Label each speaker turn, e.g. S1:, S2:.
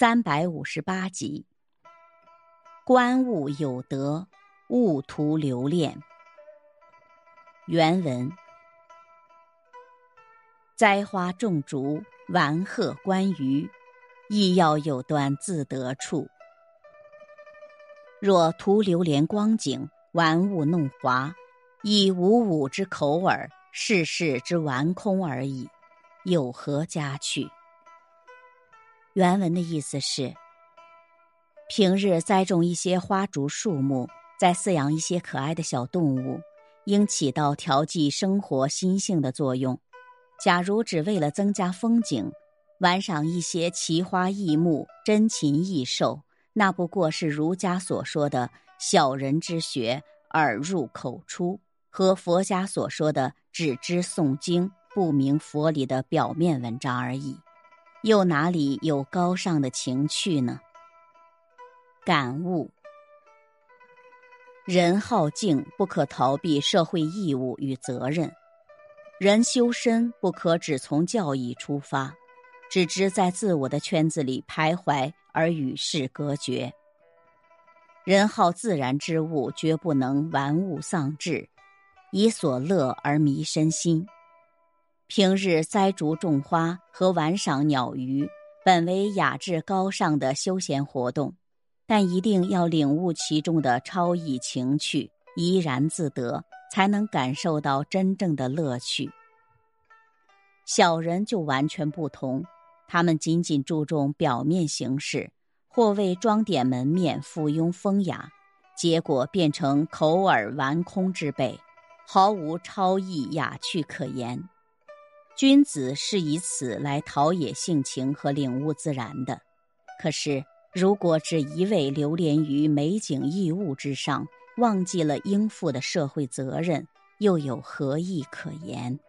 S1: 三百五十八集。观物有德，勿徒留恋。原文：栽花种竹，玩鹤观鱼，亦要有端自得处。若徒留连光景，玩物弄华，以五五之口耳，世事之玩空而已，有何佳趣？原文的意思是。平日栽种一些花竹树木，再饲养一些可爱的小动物，应起到调剂生活心性的作用。假如只为了增加风景，玩赏一些奇花异木、珍禽异兽，那不过是儒家所说的小人之学，耳入口出，和佛家所说的只知诵经不明佛理的表面文章而已，又哪里有高尚的情趣呢？感悟：人好静，不可逃避社会义务与责任；人修身，不可只从教义出发，只知在自我的圈子里徘徊而与世隔绝。人好自然之物，绝不能玩物丧志，以所乐而迷身心。平日栽竹种花和玩赏鸟鱼，本为雅致高尚的休闲活动。但一定要领悟其中的超逸情趣，怡然自得，才能感受到真正的乐趣。小人就完全不同，他们仅仅注重表面形式，或为装点门面、附庸风雅，结果变成口耳玩空之辈，毫无超逸雅趣可言。君子是以此来陶冶性情和领悟自然的，可是。如果只一味流连于美景异物之上，忘记了应负的社会责任，又有何意可言？